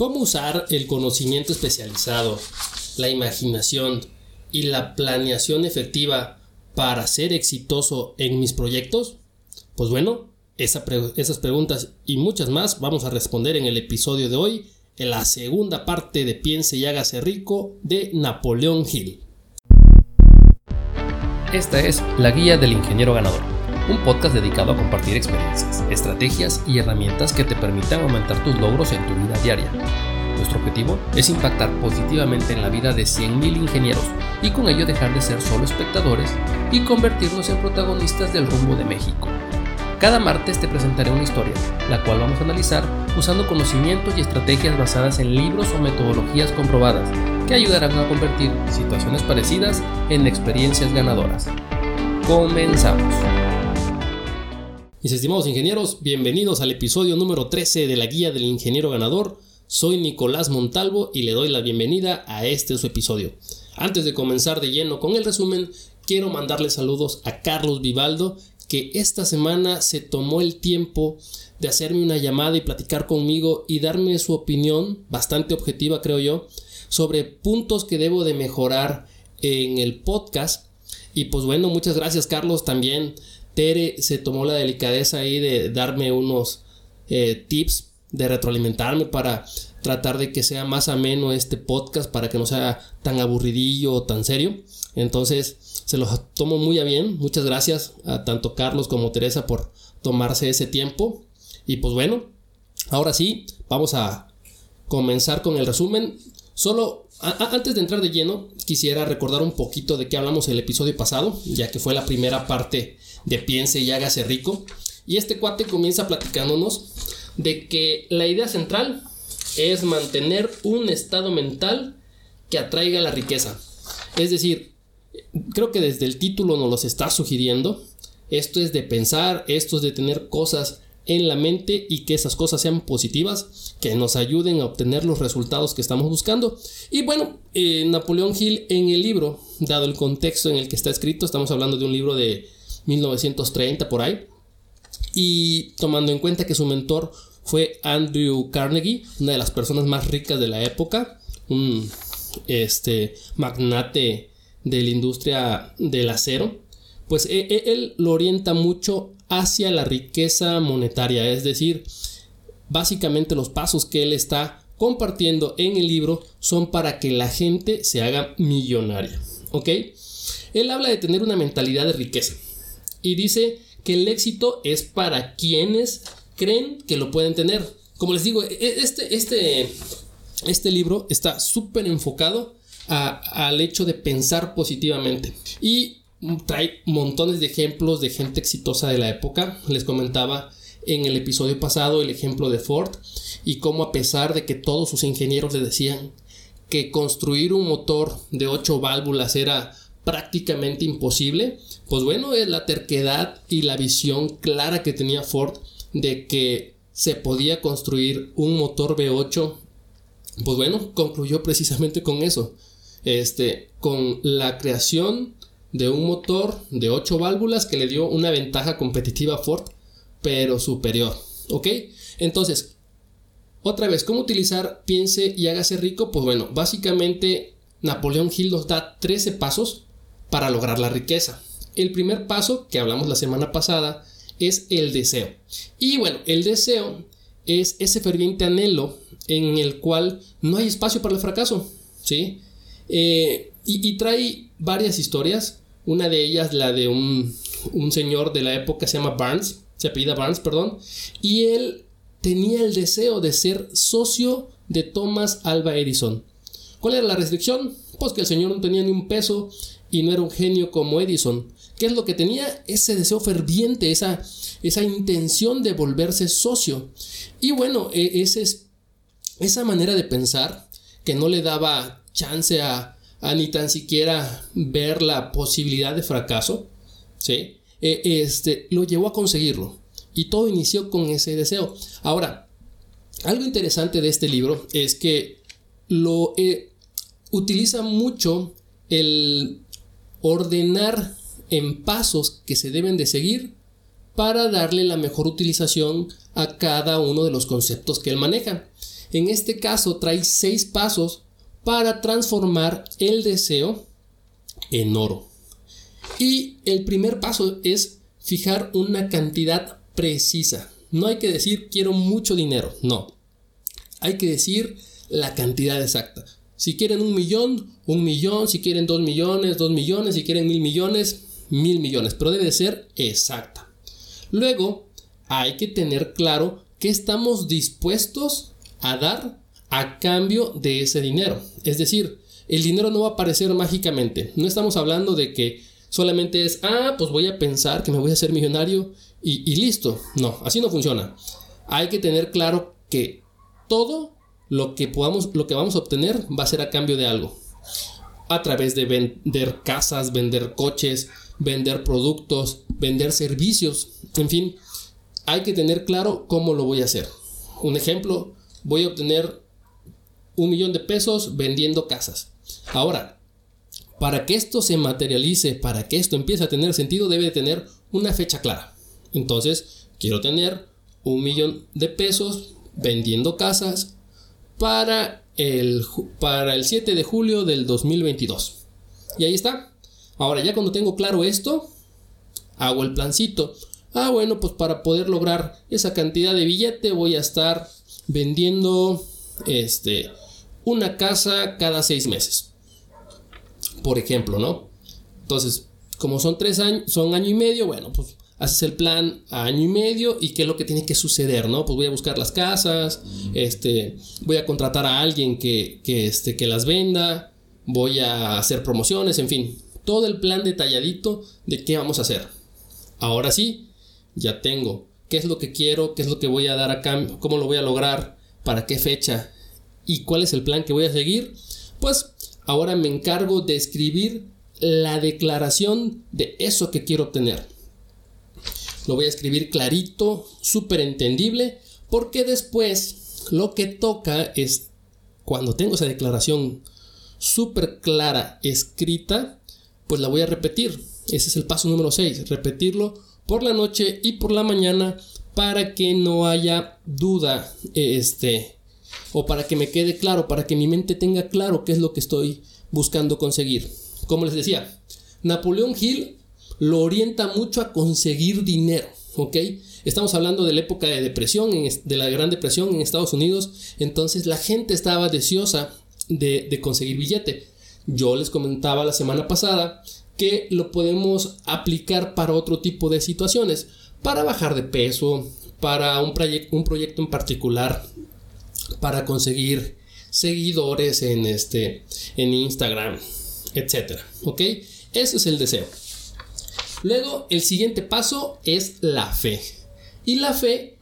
¿Cómo usar el conocimiento especializado, la imaginación y la planeación efectiva para ser exitoso en mis proyectos? Pues bueno, esas preguntas y muchas más vamos a responder en el episodio de hoy, en la segunda parte de Piense y hágase rico de Napoleón Hill. Esta es la guía del ingeniero ganador, un podcast dedicado a compartir experiencias, estrategias y herramientas que te permitan aumentar tus logros en tu vida diaria. Nuestro objetivo es impactar positivamente en la vida de 100.000 ingenieros y con ello dejar de ser solo espectadores y convertirnos en protagonistas del rumbo de México. Cada martes te presentaré una historia, la cual vamos a analizar usando conocimientos y estrategias basadas en libros o metodologías comprobadas que ayudarán a convertir situaciones parecidas en experiencias ganadoras. Comenzamos. Mis estimados ingenieros, bienvenidos al episodio número 13 de la Guía del Ingeniero Ganador. Soy Nicolás Montalvo y le doy la bienvenida a este su episodio. Antes de comenzar de lleno con el resumen, quiero mandarle saludos a Carlos Vivaldo, que esta semana se tomó el tiempo de hacerme una llamada y platicar conmigo y darme su opinión, bastante objetiva creo yo, sobre puntos que debo de mejorar en el podcast. Y pues bueno, muchas gracias Carlos también. Tere se tomó la delicadeza ahí de darme unos eh, tips de retroalimentarme para tratar de que sea más ameno este podcast para que no sea tan aburridillo o tan serio. Entonces, se los tomo muy a bien. Muchas gracias a tanto Carlos como Teresa por tomarse ese tiempo. Y pues bueno, ahora sí, vamos a comenzar con el resumen. Solo antes de entrar de lleno, quisiera recordar un poquito de qué hablamos el episodio pasado, ya que fue la primera parte de Piense y hágase rico. Y este cuate comienza platicándonos de que la idea central es mantener un estado mental que atraiga la riqueza. Es decir, creo que desde el título nos los está sugiriendo. Esto es de pensar, esto es de tener cosas en la mente y que esas cosas sean positivas, que nos ayuden a obtener los resultados que estamos buscando. Y bueno, eh, Napoleón Hill en el libro, dado el contexto en el que está escrito, estamos hablando de un libro de 1930 por ahí, y tomando en cuenta que su mentor fue Andrew Carnegie, una de las personas más ricas de la época, un este, magnate de la industria del acero, pues e, e, él lo orienta mucho hacia la riqueza monetaria, es decir, básicamente los pasos que él está compartiendo en el libro son para que la gente se haga millonaria, ¿ok? Él habla de tener una mentalidad de riqueza y dice que el éxito es para quienes creen que lo pueden tener. Como les digo, e, este, este, este libro está súper enfocado al hecho de pensar positivamente. Y trae montones de ejemplos de gente exitosa de la época. Les comentaba en el episodio pasado el ejemplo de Ford y cómo a pesar de que todos sus ingenieros le decían que construir un motor de 8 válvulas era prácticamente imposible, pues bueno, es la terquedad y la visión clara que tenía Ford de que se podía construir un motor V8, pues bueno, concluyó precisamente con eso este, con la creación de un motor de 8 válvulas que le dio una ventaja competitiva a Ford, pero superior. ¿Ok? Entonces, otra vez, ¿cómo utilizar piense y hágase rico? Pues bueno, básicamente Napoleón Hill nos da 13 pasos para lograr la riqueza. El primer paso que hablamos la semana pasada es el deseo. Y bueno, el deseo es ese ferviente anhelo en el cual no hay espacio para el fracaso. ¿Sí? Eh, y, trae varias historias. Una de ellas, la de un, señor de la época, se llama Barnes, se apellida Barnes, perdón. Y él tenía el deseo de ser socio de Thomas Alva Edison. ¿Cuál era la restricción? Pues que el señor no tenía ni un peso y no era un genio como Edison. ¿Qué es lo que tenía? Ese deseo ferviente, esa, esa intención de volverse socio. Y bueno, e, ese es, esa manera de pensar que no le daba chance a, ni tan siquiera ver la posibilidad de fracaso, ¿sí? E, este, lo llevó a conseguirlo. Y todo inició con ese deseo. Ahora, algo interesante de este libro es que lo eh, utiliza mucho el ordenar en pasos que se deben de seguir para darle la mejor utilización a cada uno de los conceptos que él maneja. En este caso trae seis pasos para transformar el deseo en oro. Y el primer paso es fijar una cantidad precisa. No hay que decir quiero mucho dinero, no. Hay que decir la cantidad exacta. Si quieren un millón, un millón. Si quieren dos millones, dos millones. Si quieren mil millones, mil millones. Pero debe ser exacta. Luego, hay que tener claro qué estamos dispuestos a dar a cambio de ese dinero. Es decir, el dinero no va a aparecer mágicamente. No estamos hablando de que solamente es, ah, pues voy a pensar que me voy a hacer millonario y, listo. No, así no funciona. Hay que tener claro que todo lo que podamos, lo que vamos a obtener va a ser a cambio de algo. A través de vender casas, vender coches, vender productos, vender servicios, en fin, hay que tener claro cómo lo voy a hacer. Un ejemplo, voy a obtener un millón de pesos vendiendo casas. Ahora, para que esto se materialice, para que esto empiece a tener sentido, debe tener una fecha clara. Entonces, quiero tener un millón de pesos vendiendo casas para el, para el 7 de julio del 2022. Y ahí está. Ahora, ya cuando tengo claro esto, hago el plancito. Ah, bueno, pues para poder lograr esa cantidad de billete voy a estar vendiendo este una casa cada seis meses. Por ejemplo, ¿no? Entonces, como son tres años, son año y medio, bueno, pues haces el plan a año y medio y qué es lo que tiene que suceder, ¿no? Pues voy a buscar las casas, este, voy a contratar a alguien que, que, este, que las venda, voy a hacer promociones, en fin, todo el plan detalladito de qué vamos a hacer. Ahora sí, ya tengo qué es lo que quiero, qué es lo que voy a dar a cambio, cómo lo voy a lograr, para qué fecha y cuál es el plan que voy a seguir. Pues ahora me encargo de escribir la declaración de eso que quiero obtener. Lo voy a escribir clarito, súper entendible, porque después lo que toca es, cuando tengo esa declaración súper clara escrita, pues la voy a repetir. Ese es el paso número 6, repetirlo por la noche y por la mañana para que no haya duda este o para que me quede claro, para que mi mente tenga claro qué es lo que estoy buscando conseguir. Como les decía, Napoleón Hill lo orienta mucho a conseguir dinero, ¿ok? Estamos hablando de la época de depresión, de la Gran Depresión en Estados Unidos, entonces la gente estaba deseosa de, de conseguir billete. Yo les comentaba la semana pasada que lo podemos aplicar para otro tipo de situaciones, para bajar de peso, para un, un proyecto en particular, para conseguir seguidores en, este, en Instagram, etc. ¿Ok? Ese es el deseo. Luego, el siguiente paso es la fe. Y la fe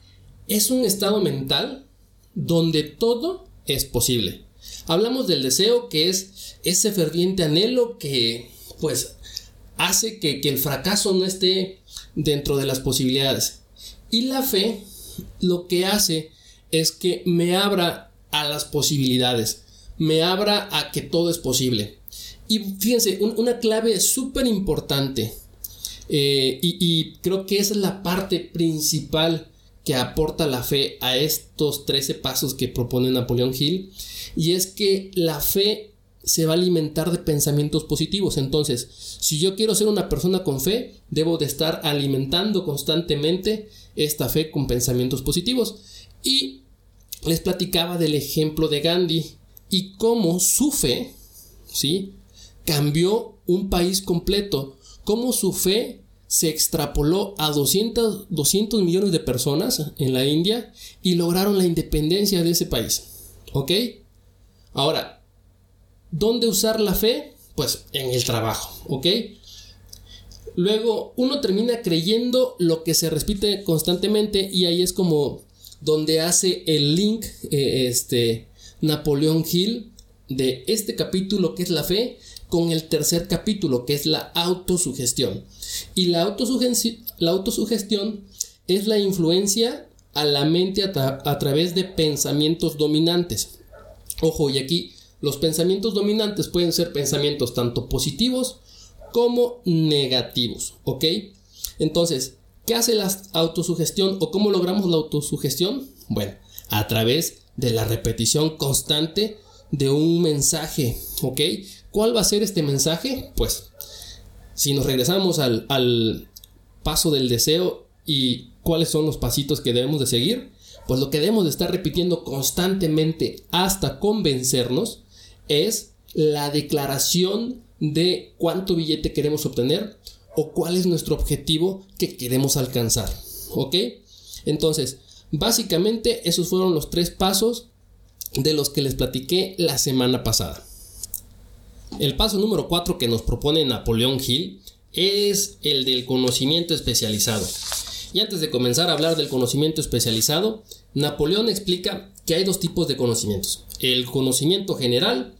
es un estado mental donde todo es posible. Hablamos del deseo que es ese ferviente anhelo que pues hace que, el fracaso no esté dentro de las posibilidades. Y la fe lo que hace es que me abra a las posibilidades, me abra a que todo es posible. Y fíjense, una clave súper importante, eh, y, y, creo que esa es la parte principal que aporta la fe a estos 13 pasos que propone Napoleón Hill, y es que la fe se va a alimentar de pensamientos positivos. Entonces, si yo quiero ser una persona con fe, debo de estar alimentando constantemente esta fe con pensamientos positivos. Y les platicaba del ejemplo de Gandhi y cómo su fe, ¿sí? Cambió un país completo, cómo su fe se extrapoló a 200, 200 millones de personas en la India y lograron la independencia de ese país. ¿Ok? Ahora, ¿Dónde usar la fe? Pues en el trabajo, ¿ok? Luego uno termina creyendo lo que se repite constantemente y ahí es como donde hace el link eh, este Napoleón Hill de este capítulo que es la fe con el tercer capítulo que es la autosugestión. Y la, autosugestión, la es la influencia a la mente a, a través de pensamientos dominantes. Ojo, y aquí los pensamientos dominantes pueden ser pensamientos tanto positivos como negativos, ¿ok? Entonces, ¿qué hace la autosugestión o cómo logramos la autosugestión? Bueno, a través de la repetición constante de un mensaje, ¿ok? ¿Cuál va a ser este mensaje? Pues si nos regresamos al, paso del deseo y cuáles son los pasitos que debemos de seguir, pues lo que debemos de estar repitiendo constantemente hasta convencernos es la declaración de cuánto billete queremos obtener o cuál es nuestro objetivo que queremos alcanzar. ¿Ok? Entonces, básicamente esos fueron los tres pasos de los que les platiqué la semana pasada. El paso número 4 que nos propone Napoleón Hill es el del conocimiento especializado. Y antes de comenzar a hablar del conocimiento especializado, Napoleón explica que hay dos tipos de conocimientos, el conocimiento general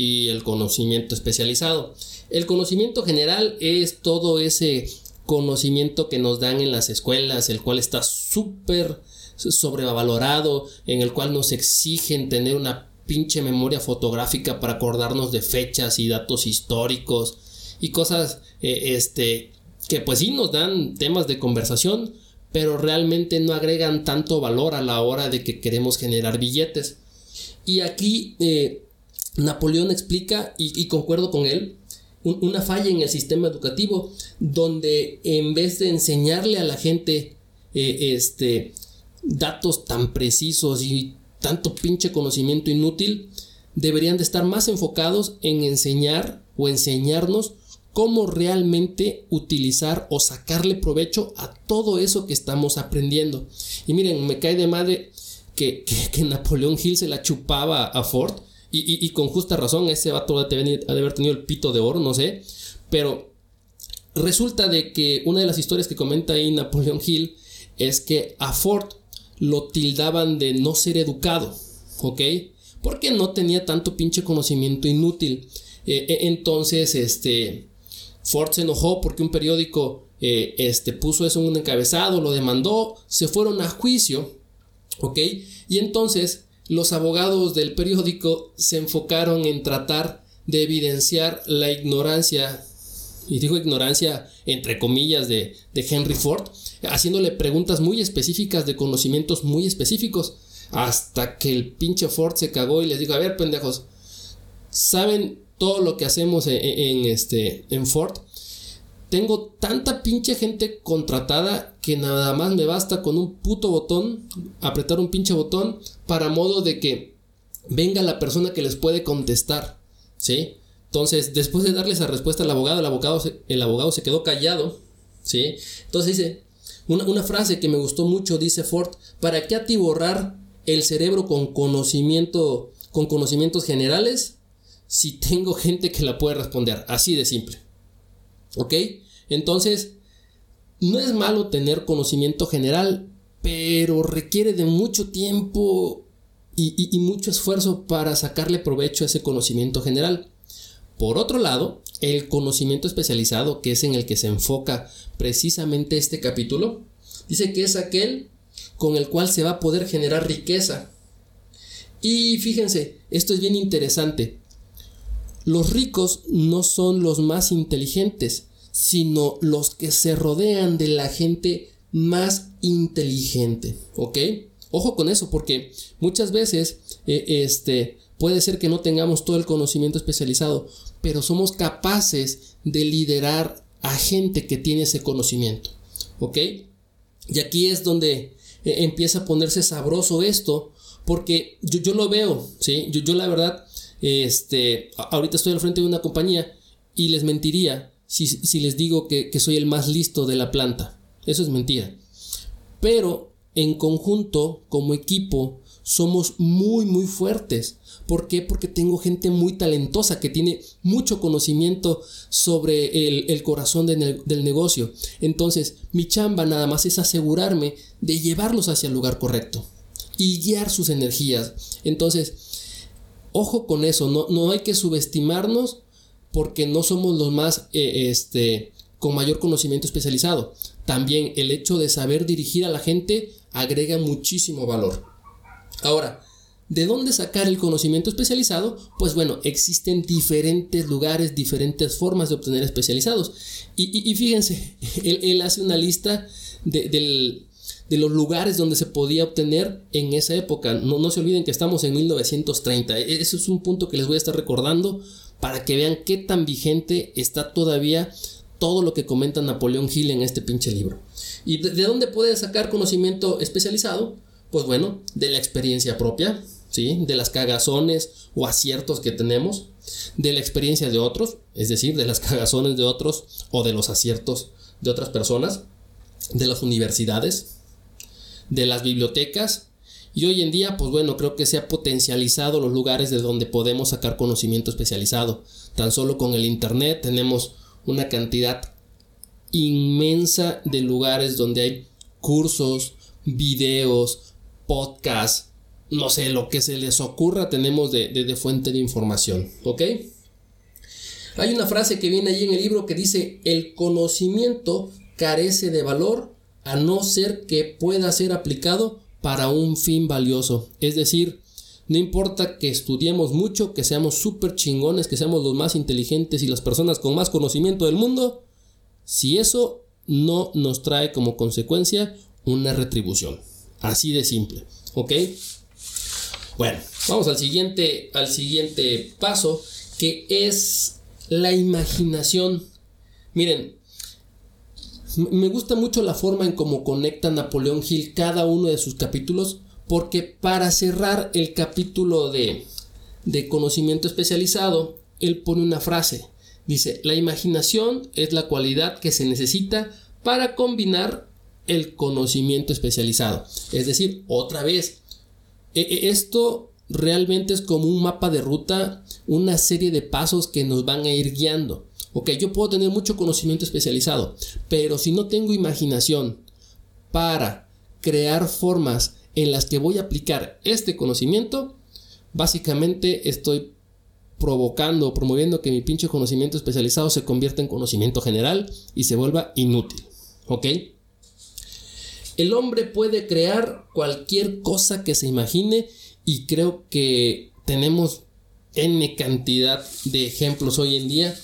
y el conocimiento especializado. El conocimiento general es todo ese conocimiento que nos dan en las escuelas, el cual está súper sobrevalorado, en el cual nos exigen tener una pinche memoria fotográfica para acordarnos de fechas y datos históricos y cosas eh, este que pues sí nos dan temas de conversación, pero realmente no agregan tanto valor a la hora de que queremos generar billetes. Y aquí eh, Napoleón explica, y, concuerdo con él, una falla en el sistema educativo donde en vez de enseñarle a la gente eh, este, datos tan precisos y tanto pinche conocimiento inútil, deberían de estar más enfocados en enseñar o enseñarnos cómo realmente utilizar o sacarle provecho a todo eso que estamos aprendiendo. Y miren, me cae de madre que, que, Napoleón Hill se la chupaba a Ford y, con justa razón, ese vato ha de haber tenido el pito de oro, no sé, pero resulta de que una de las historias que comenta ahí Napoleón Hill es que a Ford lo tildaban de no ser educado, ¿ok? Porque no tenía tanto pinche conocimiento inútil. Eh, eh, entonces, este, Ford se enojó porque un periódico eh, este, puso eso en un encabezado, lo demandó, se fueron a juicio, ¿ok? Y entonces los abogados del periódico se enfocaron en tratar de evidenciar la ignorancia, y digo ignorancia entre comillas, de, de Henry Ford, haciéndole preguntas muy específicas de conocimientos muy específicos, hasta que el pinche Ford se cagó y les dijo, a ver pendejos, ¿saben todo lo que hacemos en, este, en Ford. Tengo tanta pinche gente contratada que nada más me basta con un puto botón, apretar un pinche botón, para modo de que venga la persona que les puede contestar. ¿Sí? Entonces, después de darle esa respuesta al abogado, el abogado se, quedó callado. ¿Sí? Entonces dice, una, una frase que me gustó mucho, dice Ford, ¿para qué atiborrar el cerebro con conocimiento, con conocimientos generales si tengo gente que la puede responder. Así de simple. ¿Ok? Entonces, no es malo tener conocimiento general, pero requiere de mucho tiempo y, mucho esfuerzo para sacarle provecho a ese conocimiento general. Por otro lado, el conocimiento especializado, que es en el que se enfoca precisamente este capítulo, dice que es aquel con el cual se va a poder generar riqueza. Y fíjense, esto es bien interesante. Los ricos no son los más inteligentes, sino los que se rodean de la gente más inteligente, ¿ok? Ojo con eso, porque muchas veces eh, este, puede ser que no tengamos todo el conocimiento especializado, pero somos capaces de liderar a gente que tiene ese conocimiento, ¿ok? Y aquí es donde eh, empieza a ponerse sabroso esto, porque yo, yo lo veo, ¿sí? Yo, yo la verdad este, ahorita estoy al frente de una compañía y les mentiría si, les digo que, soy el más listo de la planta. Eso es mentira. Pero en conjunto, como equipo, somos muy, muy fuertes. ¿Por qué? Porque tengo gente muy talentosa que tiene mucho conocimiento sobre el, corazón del negocio. Entonces, mi chamba nada más es asegurarme de llevarlos hacia el lugar correcto y guiar sus energías. Entonces, Ojo con eso, no, no hay que subestimarnos porque no somos los más eh, este, con mayor conocimiento especializado. También el hecho de saber dirigir a la gente agrega muchísimo valor. Ahora, ¿de dónde sacar el conocimiento especializado? Pues bueno, existen diferentes lugares, diferentes formas de obtener especializados. Y, fíjense, él, hace una lista de, de los lugares donde se podía obtener en esa época. No, no se olviden que estamos en 1930. E, Eso es un punto que les voy a estar recordando para que vean qué tan vigente está todavía todo lo que comenta Napoleón Hill en este pinche libro. ¿Y de, de dónde puede sacar conocimiento especializado? Pues bueno, de la experiencia propia, ¿sí? De las cagazones o aciertos que tenemos, de la experiencia de otros, es decir, de las cagazones de otros o de los aciertos de otras personas, de las universidades, de las bibliotecas y hoy en día, pues bueno, creo que se ha potencializado los lugares de donde podemos sacar conocimiento especializado. Tan solo con el Internet tenemos una cantidad inmensa de lugares donde hay cursos, videos, podcasts, no sé, lo que se les ocurra tenemos de, de, de fuente de información, ¿ok? Hay una frase que viene ahí en el libro que dice, el conocimiento carece de valor a no ser que pueda ser aplicado para un fin valioso. Es decir, no importa que estudiemos mucho, que seamos súper chingones, que seamos los más inteligentes y las personas con más conocimiento del mundo, si eso no nos trae como consecuencia una retribución. Así de simple, ¿ok? Bueno, vamos al siguiente, al siguiente paso, que es la imaginación. Miren, me gusta mucho la forma en cómo conecta Napoleón Hill cada uno de sus capítulos, porque para cerrar el capítulo de, de conocimiento especializado, él pone una frase. Dice, la imaginación es la cualidad que se necesita para combinar el conocimiento especializado. Es decir, otra vez, e, e, esto realmente es como un mapa de ruta, una serie de pasos que nos van a ir guiando. Ok, yo puedo tener mucho conocimiento especializado, pero si no tengo imaginación para crear formas en las que voy a aplicar este conocimiento, básicamente estoy provocando, promoviendo que mi pinche conocimiento especializado se convierta en conocimiento general y se vuelva inútil. ¿Ok? El hombre puede crear cualquier cosa que se imagine y creo que tenemos N cantidad de ejemplos hoy en día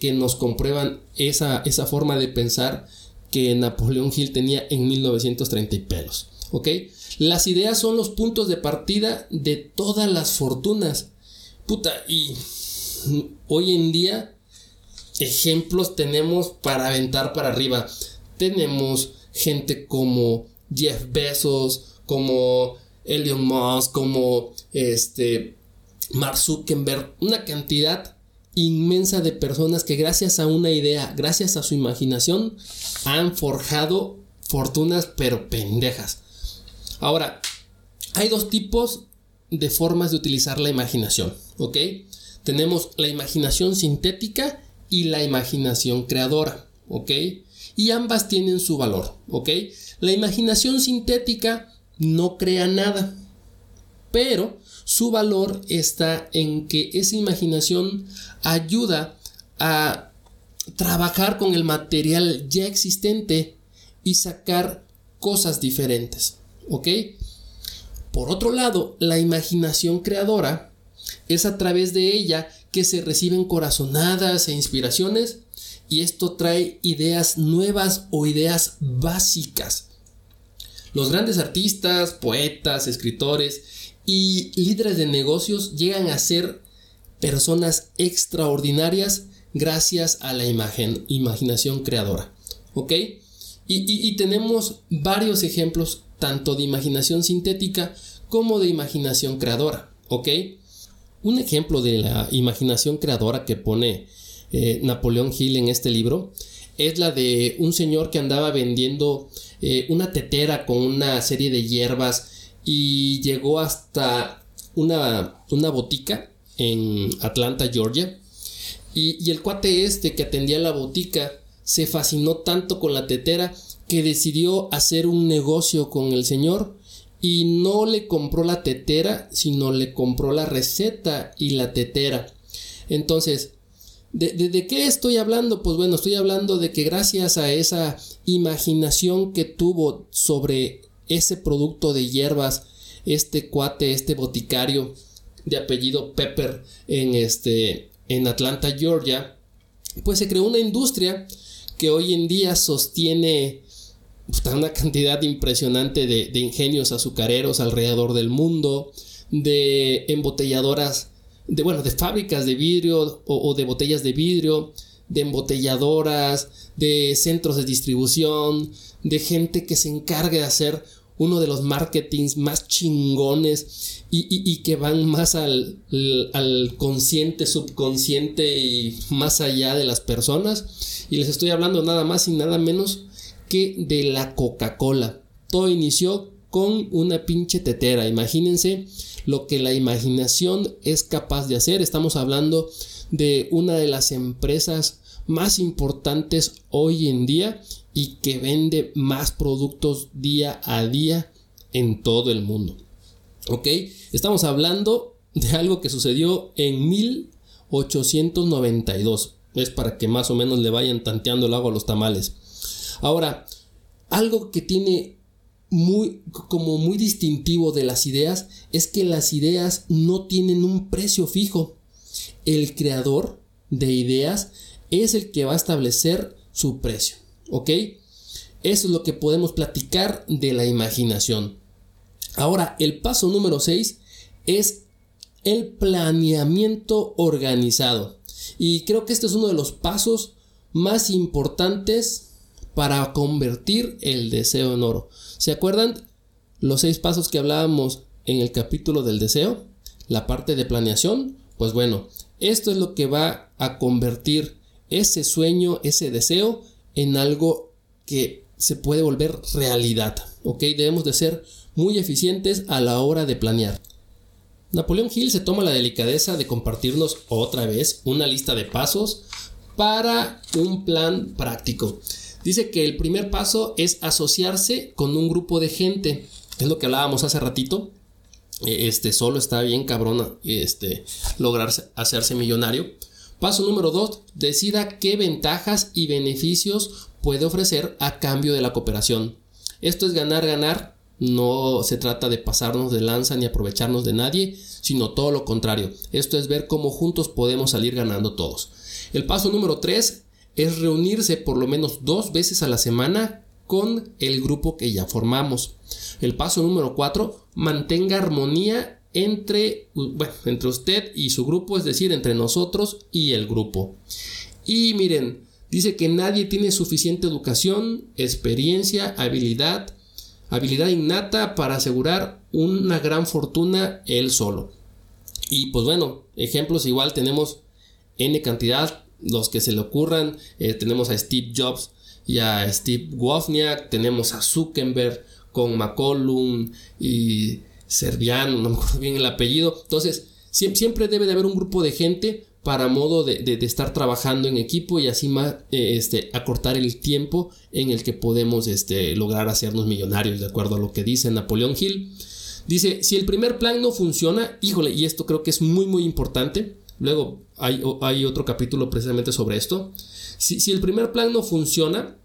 que, nos comprueban esa, esa, forma de pensar que Napoleón Hill tenía en 1930 y pelos. ¿Ok? Las ideas son los puntos de partida de todas las fortunas. Puta, y hoy en día ejemplos tenemos para aventar para arriba. Tenemos gente como Jeff Bezos, como Elon Musk, como este Mark Zuckerberg, una cantidad inmensa de personas que gracias a una idea, gracias a su imaginación, han forjado fortunas pero pendejas. Ahora, hay dos tipos de formas de utilizar la imaginación, ¿ok? Tenemos la imaginación sintética y la imaginación creadora, ¿ok? Y ambas tienen su valor, ¿ok? La imaginación sintética no crea nada, pero su valor está en que esa imaginación ayuda a trabajar con el material ya existente y sacar cosas diferentes. ¿Ok? Por otro lado, la imaginación creadora es a través de ella que se reciben corazonadas e inspiraciones y esto trae ideas nuevas o ideas básicas. Los grandes artistas, poetas, escritores y líderes de negocios llegan a ser personas extraordinarias gracias a la imagen, imaginación creadora. ¿Ok? Y, y, tenemos varios ejemplos tanto de imaginación sintética como de imaginación creadora. ¿Ok? Un ejemplo de la imaginación creadora que pone eh, Napoleón Hill en este libro es la de un señor que andaba vendiendo eh, una tetera con una serie de hierbas y llegó hasta una, una botica en Atlanta, Georgia. Y, y el cuate este que atendía la botica se fascinó tanto con la tetera que decidió hacer un negocio con el señor y no le compró la tetera, sino le compró la receta y la tetera. Entonces, ¿de, de, de qué estoy hablando? Pues bueno, estoy hablando de que gracias a esa imaginación que tuvo sobre ese producto de hierbas, este cuate, este boticario de apellido Pepper en este en Atlanta, Georgia, pues se creó una industria que hoy en día sostiene una cantidad impresionante de, ingenios azucareros alrededor del mundo, de embotelladoras, de bueno, de fábricas de vidrio o, de botellas de vidrio, de embotelladoras, de centros de distribución, de gente que se encargue de hacer uno de los marketings más chingones y, que van más al, al, consciente, subconsciente y más allá de las personas. Y les estoy hablando nada más y nada menos que de la Coca-Cola. Todo inició con una pinche tetera. Imagínense lo que la imaginación es capaz de hacer. Estamos hablando de una de las empresas más importantes hoy en día y que vende más productos día a día en todo el mundo. ¿Ok? Estamos hablando de algo que sucedió en 1892. Es para que más o menos le vayan tanteando el agua a los tamales. Ahora, algo que tiene muy como muy distintivo de las ideas es que las ideas no tienen un precio fijo. El creador de ideas es el que va a establecer su precio. ¿Ok? Eso es lo que podemos platicar de la imaginación. Ahora, el paso número 6 es el planeamiento organizado. Y creo que este es uno de los pasos más importantes para convertir el deseo en oro. ¿Se acuerdan los seis pasos que hablábamos en el capítulo del deseo? La parte de planeación. Pues bueno, esto es lo que va a convertir ese sueño, ese deseo en algo que se puede volver realidad. ¿Ok? Debemos de ser muy eficientes a la hora de planear. Napoleón Hill se toma la delicadeza de compartirnos otra vez una lista de pasos para un plan práctico. Dice que el primer paso es asociarse con un grupo de gente. Es lo que hablábamos hace ratito. E, este solo está bien cabrón este, lograr hacerse millonario. Paso número 2. Decida qué ventajas y beneficios puede ofrecer a cambio de la cooperación. Esto es ganar, ganar. No se trata de pasarnos de lanza ni aprovecharnos de nadie, sino todo lo contrario. Esto es ver cómo juntos podemos salir ganando todos. El paso número 3 es reunirse por lo menos dos veces a la semana con el grupo que ya formamos. El paso número 4, mantenga armonía entre, entre usted y su grupo, es decir, entre nosotros y el grupo. Y miren, dice que nadie tiene suficiente educación, experiencia, habilidad, habilidad innata para asegurar una gran fortuna él solo. Y pues bueno, ejemplos igual tenemos n cantidad, los que se le ocurran. Eh, tenemos a Steve Jobs y a Steve Wozniak, tenemos a Zuckerberg con McCollum y Serviano, no me acuerdo bien el apellido. Entonces, siempre debe de haber un grupo de gente para modo de, estar trabajando en equipo y así más, eh, este, acortar el tiempo en el que podemos este, lograr hacernos millonarios, de acuerdo a lo que dice Napoleón Hill. Dice, si el primer plan no funciona, híjole, y esto creo que es muy muy importante, Luego hay, hay otro capítulo precisamente sobre esto. Si, el primer plan no funciona,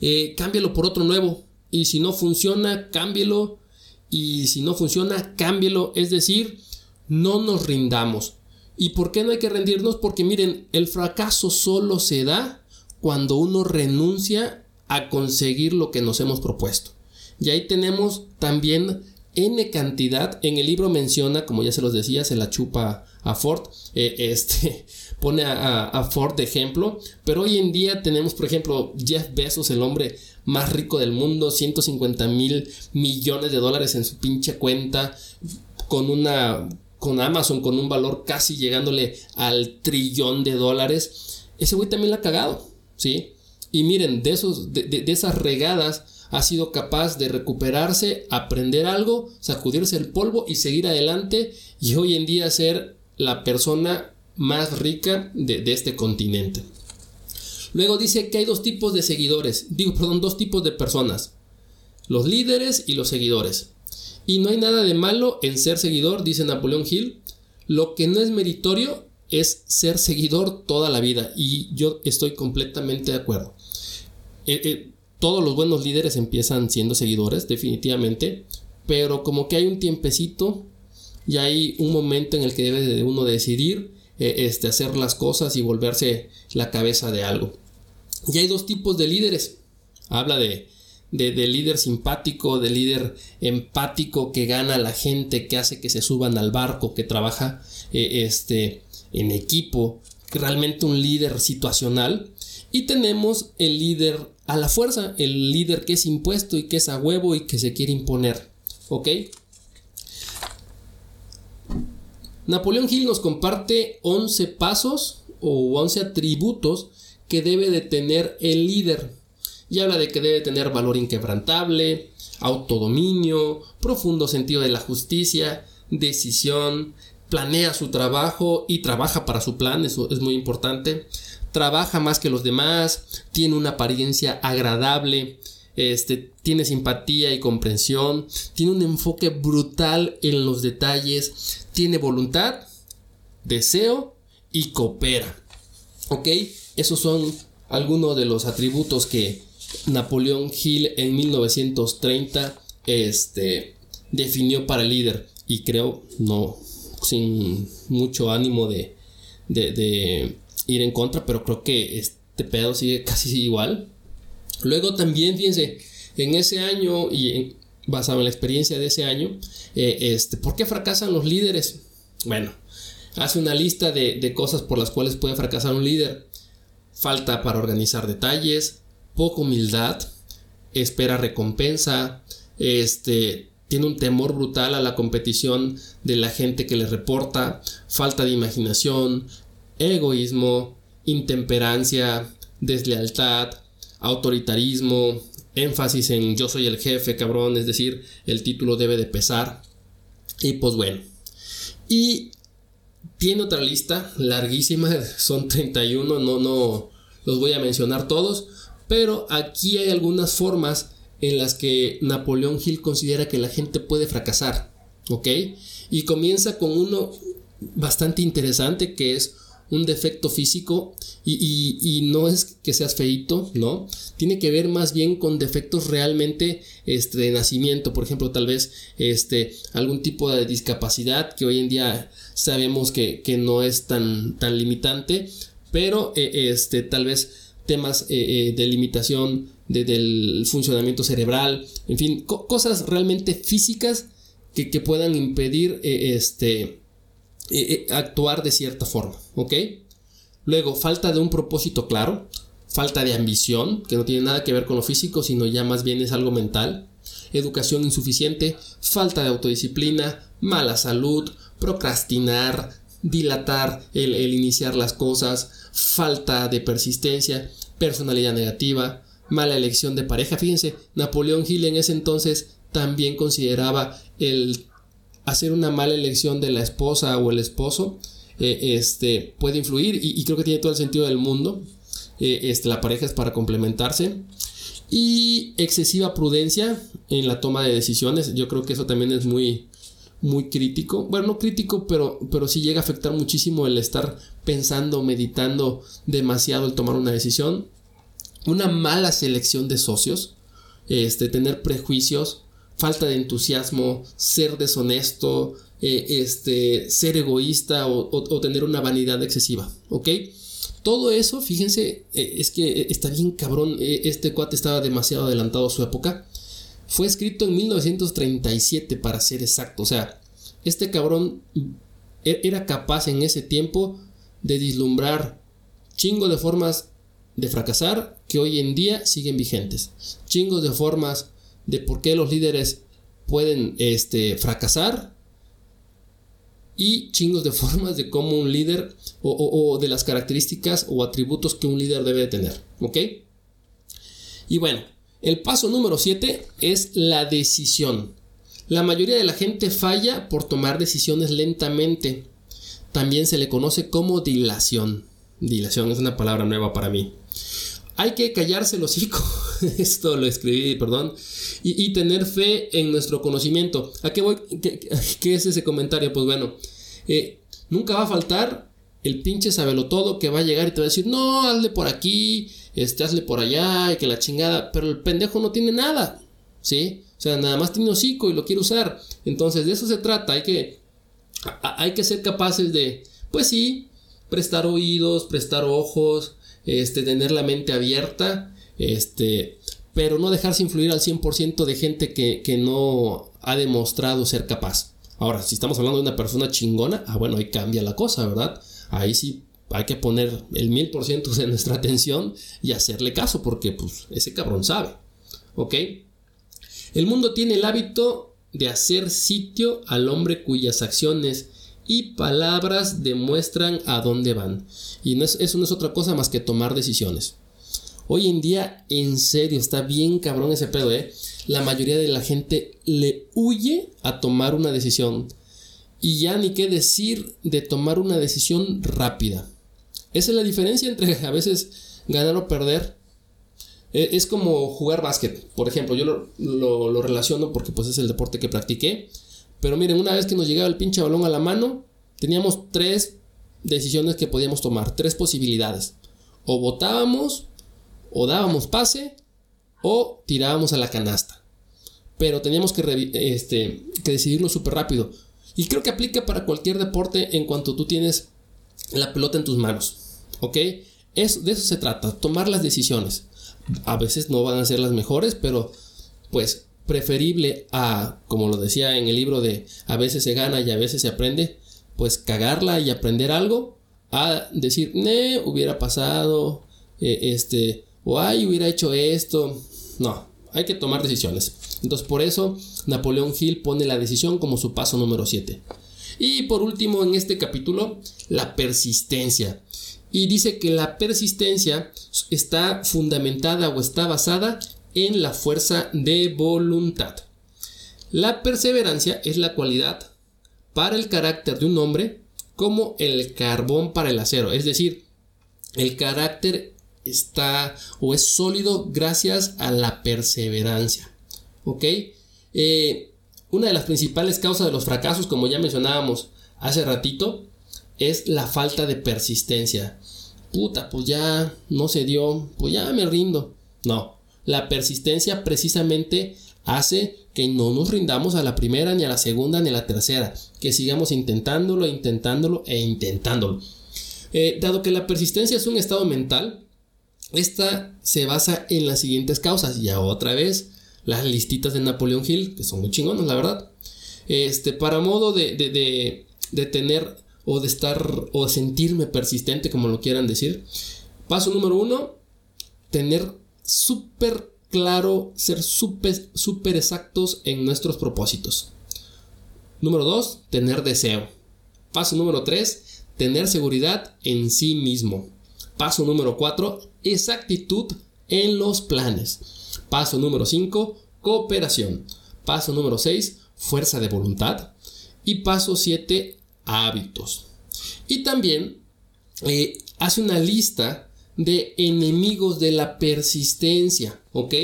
eh, cámbialo por otro nuevo. Y si no funciona, cámbielo. Y si no funciona, cámbielo. Es decir, no nos rindamos. ¿Y por qué no hay que rendirnos? Porque miren, el fracaso solo se da cuando uno renuncia a conseguir lo que nos hemos propuesto. Y ahí tenemos también N cantidad. En el libro menciona, como ya se los decía, se la chupa a Ford. Eh, este pone a, Ford de ejemplo. Pero hoy en día tenemos, por ejemplo, Jeff Bezos, el hombre más rico del mundo, 150 mil millones de dólares en su pinche cuenta. Con una. con Amazon, con un valor casi llegándole al trillón de dólares. Ese güey también la ha cagado. ¿Sí? Y miren, de, esos, de esas regadas ha sido capaz de recuperarse, aprender algo, sacudirse el polvo y seguir adelante y hoy en día ser la persona más rica de, este continente. Luego dice que hay dos tipos de seguidores, digo, perdón, dos tipos de personas, los líderes y los seguidores. Y no hay nada de malo en ser seguidor, dice Napoleón Hill. Lo que no es meritorio es ser seguidor toda la vida. Y yo estoy completamente de acuerdo. Eh, eh, todos los buenos líderes empiezan siendo seguidores, definitivamente, pero como que hay un tiempecito y hay un momento en el que debe de uno decidir eh, este, hacer las cosas y volverse la cabeza de algo. Y hay dos tipos de líderes. Habla de, de, líder simpático, de líder empático que gana a la gente, que hace que se suban al barco, que trabaja eh, este, en equipo, realmente un líder situacional. Y tenemos el líder a la fuerza, el líder que es impuesto y que es a huevo y que se quiere imponer. ¿Ok? Napoleón Hill nos comparte 11 pasos o 11 atributos que debe de tener el líder. Y habla de que debe tener valor inquebrantable, autodominio, profundo sentido de la justicia, decisión, planea su trabajo y trabaja para su plan, eso es muy importante. Trabaja más que los demás, tiene una apariencia agradable, este, tiene simpatía y comprensión, tiene un enfoque brutal en los detalles, tiene voluntad, deseo y coopera. ¿Ok? Esos son algunos de los atributos que Napoleón Hill en 1930 este, definió para el líder y creo no sin mucho ánimo de, de ir en contra, pero creo que este pedo sigue casi igual Luego también, fíjense, en ese año y basado en la experiencia de ese año, eh, este, ¿por qué fracasan los líderes? Bueno, hace una lista de, cosas por las cuales puede fracasar un líder. Falta para organizar detalles, poca humildad, espera recompensa, este, tiene un temor brutal a la competición de la gente que le reporta, falta de imaginación, egoísmo, intemperancia, deslealtad, autoritarismo, énfasis en yo soy el jefe, cabrón, es decir, el título debe de pesar. Y pues bueno. Y tiene otra lista larguísima, son 31, no, no los voy a mencionar todos, pero aquí hay algunas formas en las que Napoleón Hill considera que la gente puede fracasar, ¿ok? Y comienza con uno bastante interesante que es un defecto físico y, no es que seas feito, ¿no? Tiene que ver más bien con defectos realmente este, de nacimiento, por ejemplo, tal vez este, algún tipo de discapacidad que hoy en día sabemos que, no es tan, tan limitante, pero eh, este, tal vez temas eh, eh, de limitación del funcionamiento cerebral, en fin, cosas realmente físicas que, que puedan impedir este, eh, eh, actuar de cierta forma, ¿ok? Luego, falta de un propósito claro, falta de ambición, que no tiene nada que ver con lo físico, sino ya más bien es algo mental, educación insuficiente, falta de autodisciplina, mala salud, procrastinar, dilatar el, el iniciar las cosas, falta de persistencia, personalidad negativa, mala elección de pareja. Fíjense, Napoleón Hill en ese entonces también consideraba el hacer una mala elección de la esposa o el esposo eh, este, puede influir y, creo que tiene todo el sentido del mundo. Eh, este, la pareja es para complementarse. Y excesiva prudencia en la toma de decisiones. Yo creo que eso también es muy, muy crítico. Bueno, no crítico, pero, pero sí llega a afectar muchísimo el estar pensando, meditando demasiado el tomar una decisión. Una mala selección de socios. Este, tener prejuicios falta de entusiasmo, ser deshonesto, eh, este, ser egoísta o, tener una vanidad excesiva, ¿ok? Todo eso, fíjense, eh, es que está bien cabrón, eh, este cuate estaba demasiado adelantado a su época. Fue escrito en 1937 para ser exacto, o sea, este cabrón e, era capaz en ese tiempo de vislumbrar chingo de formas de fracasar que hoy en día siguen vigentes. Chingos de formas de por qué los líderes pueden este, fracasar y chingos de formas de cómo un líder o, de las características o atributos que un líder debe tener. ¿Ok? Y bueno, el paso número 7 es la decisión. La mayoría de la gente falla por tomar decisiones lentamente. También se le conoce como dilación. Dilación es una palabra nueva para mí. Hay que callarse el hocico. Esto lo escribí, perdón y, tener fe en nuestro conocimiento. ¿A qué voy? ¿Qué, es ese comentario? Pues bueno, eh, nunca va a faltar el pinche todo que va a llegar y te va a decir, no, hazle por aquí, este, hazle por allá y que la chingada, pero el pendejo no tiene nada, ¿sí? O sea, nada más tiene hocico y lo quiere usar. Entonces, de eso se trata, hay que, hay que ser capaces de, pues sí, prestar oídos, prestar ojos, este, tener la mente abierta, este, pero no dejarse influir al 100% de gente que, que no ha demostrado ser capaz. Ahora, si estamos hablando de una persona chingona, ah, bueno, ahí cambia la cosa, ¿verdad? Ahí sí hay que poner el mil por ciento de nuestra atención y hacerle caso, porque pues ese cabrón sabe. ¿Ok? El mundo tiene el hábito de hacer sitio al hombre cuyas acciones y palabras demuestran a dónde van. Y no es, eso no es otra cosa más que tomar decisiones. Hoy en día, en serio, está bien cabrón ese pedo, ¿eh? La mayoría de la gente le huye a tomar una decisión. Y ya ni qué decir de tomar una decisión rápida. Esa es la diferencia entre a veces ganar o perder. E, es como jugar básquet. Por ejemplo, yo lo, lo, relaciono porque pues es el deporte que practiqué. Pero miren, una vez que nos llegaba el pinche balón a la mano, teníamos tres decisiones que podíamos tomar, tres posibilidades. O votábamos, o dábamos pase, o tirábamos a la canasta. Pero teníamos que, este, que decidirlo súper rápido. Y creo que aplica para cualquier deporte en cuanto tú tienes la pelota en tus manos. ¿Ok? Es, de eso se trata, tomar las decisiones. A veces no van a ser las mejores, pero pues preferible a, como lo decía en el libro de a veces se gana y a veces se aprende, pues cagarla y aprender algo, a decir, ne, hubiera pasado, eh, este, o ay, hubiera hecho esto. No, hay que tomar decisiones. Entonces, por eso Napoleón Hill pone la decisión como su paso número 7. Y por último, en este capítulo, la persistencia y dice que la persistencia está fundamentada o está basada en la fuerza de voluntad. La perseverancia es la cualidad para el carácter de un hombre como el carbón para el acero, es decir, el carácter está o es sólido gracias a la perseverancia. ¿Ok? Eh, una de las principales causas de los fracasos, como ya mencionábamos hace ratito, es la falta de persistencia puta, pues ya no se dio, pues ya me rindo. No, la persistencia precisamente hace que no nos rindamos a la primera, ni a la segunda, ni a la tercera, que sigamos intentándolo, intentándolo e intentándolo. Eh, dado que la persistencia es un estado mental, esta se basa en las siguientes causas. Ya otra vez, las listitas de Napoleón Hill, que son muy chingonas, la verdad. Este, para modo de, de, de tener o de estar o sentirme persistente, como lo quieran decir. Paso número uno, tener súper claro, ser súper super exactos en nuestros propósitos. Número dos, tener deseo. Paso número tres, tener seguridad en sí mismo. Paso número cuatro, exactitud en los planes. Paso número cinco, cooperación. Paso número seis, fuerza de voluntad. Y paso siete, hábitos. Y también eh, hace una lista de enemigos de la persistencia, ¿ok?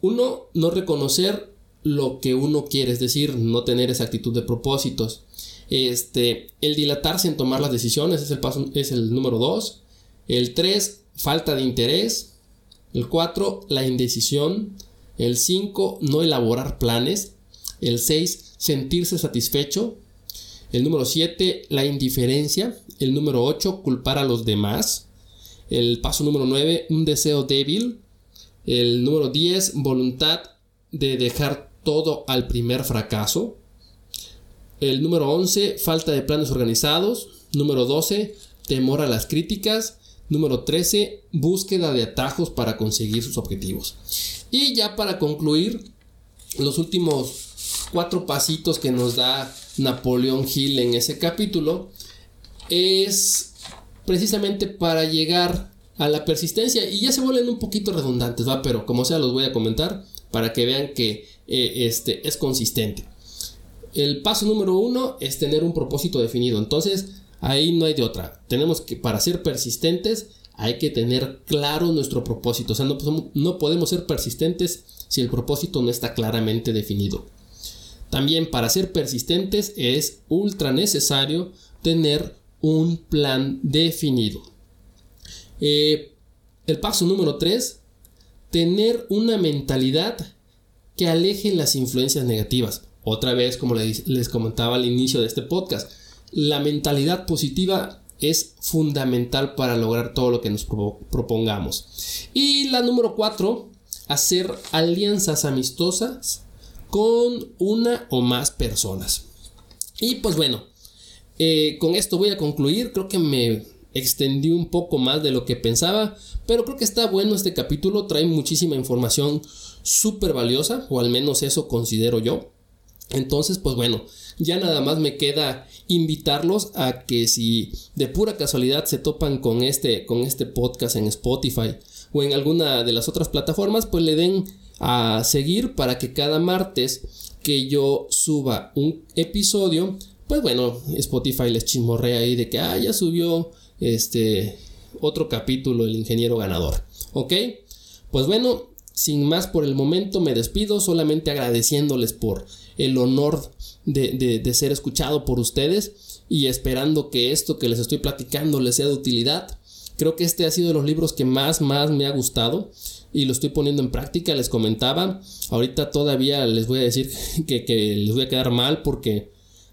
Uno, no reconocer lo que uno quiere, es decir, no tener esa actitud de propósitos. Este, el dilatarse en tomar las decisiones es el, paso, es el número 2. El 3, falta de interés. El 4, la indecisión. El 5, no elaborar planes. El 6, sentirse satisfecho. El número 7, la indiferencia. El número 8, culpar a los demás. El paso número 9, un deseo débil. El número 10, voluntad de dejar todo al primer fracaso. El número 11, falta de planes organizados. Número 12, temor a las críticas. Número 13, búsqueda de atajos para conseguir sus objetivos. Y ya para concluir, los últimos cuatro pasitos que nos da Napoleón Hill en ese capítulo es precisamente para llegar a la persistencia y ya se vuelven un poquito redundantes, ¿va? Pero como sea los voy a comentar para que vean que eh, este es consistente. El paso número uno es tener un propósito definido. Entonces, ahí no hay de otra. Tenemos que, para ser persistentes, hay que tener claro nuestro propósito. O sea, no, no podemos ser persistentes si el propósito no está claramente definido. También para ser persistentes es ultra necesario tener un plan definido. Eh, el paso número 3, tener una mentalidad que aleje las influencias negativas. Otra vez, como les comentaba al inicio de este podcast, la mentalidad positiva es fundamental para lograr todo lo que nos propongamos. Y la número 4, hacer alianzas amistosas con una o más personas. Y pues bueno, eh, con esto voy a concluir. Creo que me extendí un poco más de lo que pensaba, pero creo que está bueno este capítulo. Trae muchísima información súper valiosa, o al menos eso considero yo. Entonces, pues bueno, ya nada más me queda invitarlos a que si de pura casualidad se topan con este, con este podcast en Spotify o en alguna de las otras plataformas, pues le den a seguir para que cada martes que yo suba un episodio, pues bueno, Spotify les chismorrea ahí de que ah, ya subió este otro capítulo el ingeniero ganador. ¿Ok? Pues bueno, sin más por el momento me despido, solamente agradeciéndoles por el honor de, ser escuchado por ustedes y esperando que esto que les estoy platicando les sea de utilidad. Creo que este ha sido de los libros que más, más me ha gustado y lo estoy poniendo en práctica. Les comentaba, ahorita todavía les voy a decir que, que les voy a quedar mal porque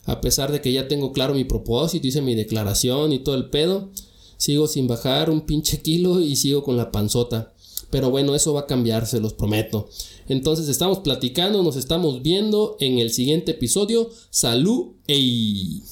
a pesar de que ya tengo claro mi propósito, hice mi declaración y todo el pedo, sigo sin bajar un pinche kilo y sigo con la panzota. Pero bueno, eso va a cambiar, se los prometo. Entonces estamos platicando, nos estamos viendo en el siguiente episodio. Salud. Ey.